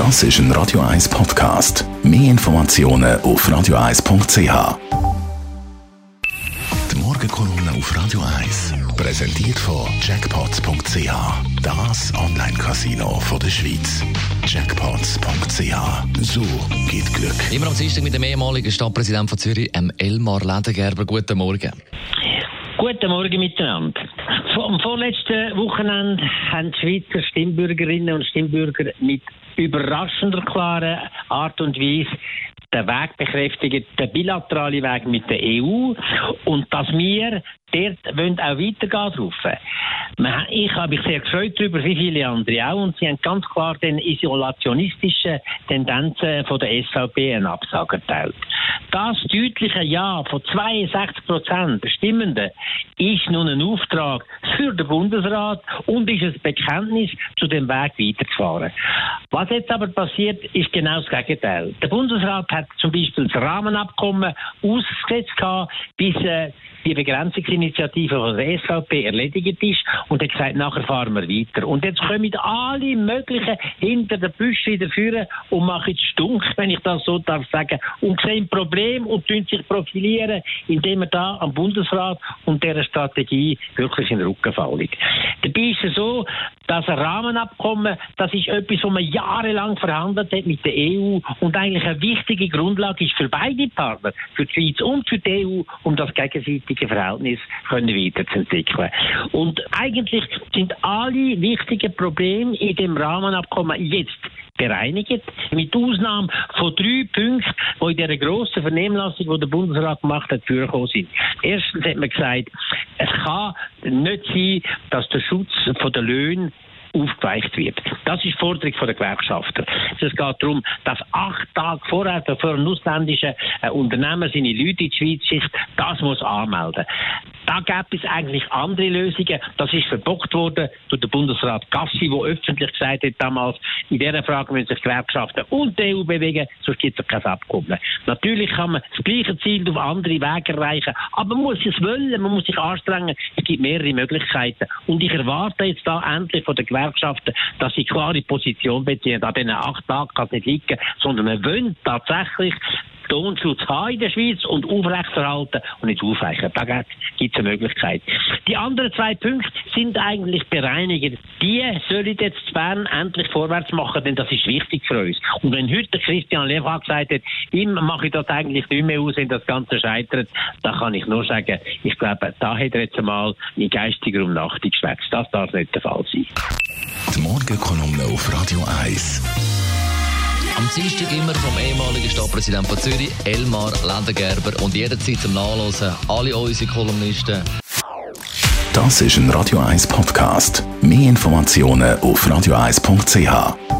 Das ist ein Radio 1 Podcast. Mehr Informationen auf radio1.ch. Die Morgenkolumne auf Radio 1 präsentiert von Jackpots.ch. Das Online-Casino der Schweiz. Jackpots.ch. So geht Glück. Immer am Dienstag mit dem ehemaligen Stadtpräsidenten von Zürich, Elmar Ledengerber. Guten Morgen. Guten Morgen miteinander. Am vorletzten Wochenende haben die Schweizer Stimmbürgerinnen und Stimmbürger mit überraschender klarer Art und Weise den Weg bekräftigt, den bilateralen Weg mit der EU und dass wir dort wollen auch weitergehen drauf. Ich habe mich sehr gefreut darüber, wie viele andere auch, und sie haben ganz klar den isolationistischen Tendenzen von der SVP einen Absag erteilt. Das deutliche Ja von 62 Prozent der Stimmenden ist nun ein Auftrag für den Bundesrat und ist ein Bekenntnis zu dem Weg weiterzufahren. Was jetzt aber passiert, ist genau das Gegenteil. Der Bundesrat hat zum Beispiel das Rahmenabkommen ausgesetzt bis äh, die Begrenzungsinitiative von der SVP erledigt ist und hat gesagt, nachher fahren wir weiter. Und jetzt kommen alle möglichen hinter der Büsche wieder führen und machen es stunk, wenn ich das so darf sagen, und sehen Problem und tun sich profilieren, indem wir da am Bundesrat und dieser Strategie wirklich in den Rücken fallen. Dabei ist es so, das Rahmenabkommen, das ist etwas, was man jahrelang verhandelt hat mit der EU und eigentlich eine wichtige Grundlage ist für beide Partner, für die Schweiz und für die EU, um das gegenseitige Verhältnis können weiterzuentwickeln. Und eigentlich sind alle wichtigen Probleme in dem Rahmenabkommen jetzt bereinigt, mit Ausnahme von drei Punkten, die in dieser grossen Vernehmlassung, die der Bundesrat gemacht hat, vorgekommen sind. Erstens hat man gesagt, es kann nicht sein, dass der Schutz der Löhne aufgeweicht wird. Das ist die Forderung der Gewerkschafter. Es geht darum, dass acht Tage vorher für ein ausländischer äh, Unternehmer seine Leute in die Schweiz schickt, das muss anmelden. Da gab es eigentlich andere Lösungen. Das ist verbockt worden durch den Bundesrat Gassi, der öffentlich gesagt hat damals, in dieser Frage müssen sich Gewerkschaften und die EU bewegen, sonst gibt es kein Abkommen. Natürlich kann man das gleiche Ziel auf andere Wege erreichen, aber man muss es wollen, man muss sich anstrengen. Es gibt mehrere Möglichkeiten. Und ich erwarte jetzt da endlich von den Gewerkschaften, dass sie klare Position beziehen. An diesen acht Tagen kann es nicht liegen, sondern wir wollen tatsächlich Tonschutz haben in der Schweiz und aufrechterhalten und nicht aufweichen. Da gibt es eine Möglichkeit. Die anderen zwei Punkte sind eigentlich bereinigt. Die sollen jetzt Bern endlich vorwärts machen, denn das ist wichtig für uns. Und wenn heute Christian Leva gesagt hat, ihm mache ich das eigentlich nicht mehr aus, wenn das Ganze scheitert, dann kann ich nur sagen, ich glaube, da hat er jetzt einmal in geistiger Umnachtung geschwätzt. Das darf nicht der Fall sein. Die Morgenkolumne auf Radio 1. Am Dienstag immer vom ehemaligen Stadtpräsidenten von Zürich, Elmar Lendengerber. Und jederzeit zum Nachlesen alle unsere Kolumnisten. Das ist ein Radio 1 Podcast. Mehr Informationen auf radio1.ch.